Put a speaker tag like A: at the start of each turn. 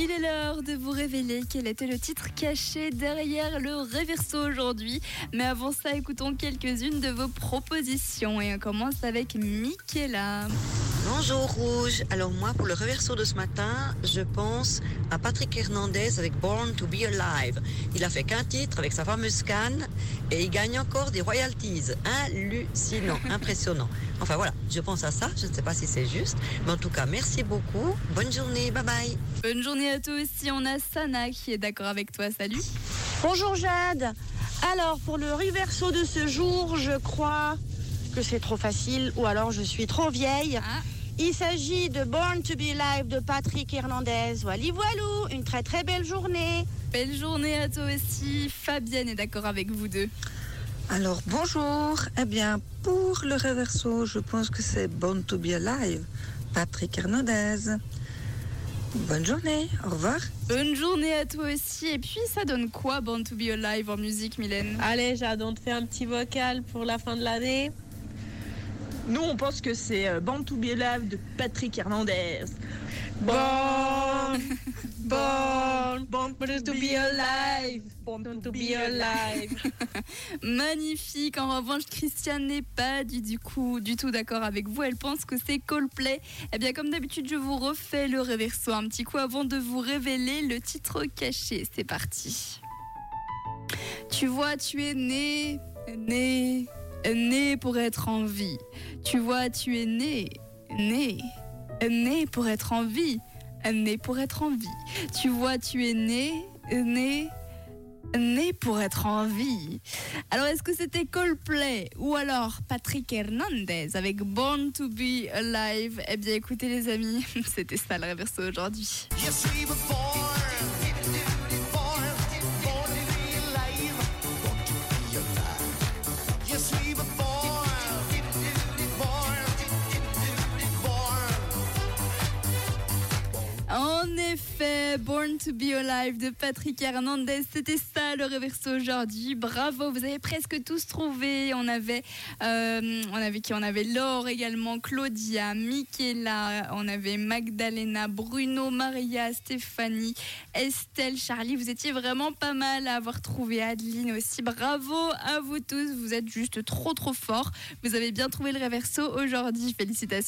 A: Il est l'heure de vous révéler quel était le titre caché derrière le réverso aujourd'hui. Mais avant ça, écoutons quelques-unes de vos propositions et on commence avec Michaela.
B: Bonjour Rouge. Alors moi, pour le reverso de ce matin, je pense à Patrick Hernandez avec Born to be Alive. Il a fait qu'un titre avec sa fameuse canne et il gagne encore des royalties. Hallucinant, impressionnant. Enfin voilà, je pense à ça. Je ne sais pas si c'est juste, mais en tout cas, merci beaucoup. Bonne journée, bye bye.
A: Bonne journée à toi aussi. On a Sana qui est d'accord avec toi. Salut.
C: Bonjour Jade. Alors pour le reverso de ce jour, je crois que c'est trop facile ou alors je suis trop vieille.
A: Ah.
C: Il s'agit de Born to be Alive de Patrick Hernandez. Voilà, voilou, une très très belle journée.
A: Belle journée à toi aussi. Fabienne est d'accord avec vous deux.
D: Alors bonjour, eh bien pour le reverso, je pense que c'est Born to be Alive, Patrick Hernandez. Bonne journée, au revoir.
A: Bonne journée à toi aussi. Et puis, ça donne quoi, Born to be Alive en musique, Mylène?
E: Allez, Jade, on te fait un petit vocal pour la fin de l'année.
F: Nous, on pense que c'est euh, Born to be Alive de Patrick Hernandez.
E: Born, born,
F: Born
E: to be alive, born to be alive.
A: Magnifique. En revanche, Christiane n'est pas du, du coup du tout d'accord avec vous. Elle pense que c'est Coldplay. Eh bien, comme d'habitude, je vous refais le reverso un petit coup avant de vous révéler le titre caché. C'est parti. Tu vois, tu es né, né, né pour être en vie. Tu vois, tu es né, né, né pour être en vie. Né pour être en vie. Tu vois, tu es né, né, né pour être en vie. Alors, est-ce que c'était Coldplay ou alors Patrick Hernandez avec Born to be Alive? Eh bien, écoutez, les amis, c'était ça le reverso aujourd'hui. Effet, Born to be Alive de Patrick Hernandez, c'était ça le reverso aujourd'hui. Bravo, vous avez presque tous trouvé. On avait, euh, on avait qui? On avait Laure également, Claudia, Michaela, on avait Magdalena, Bruno, Maria, Stéphanie, Estelle, Charlie. Vous étiez vraiment pas mal à avoir trouvé Adeline aussi. Bravo à vous tous, vous êtes juste trop trop forts. Vous avez bien trouvé le reverso aujourd'hui. Félicitations.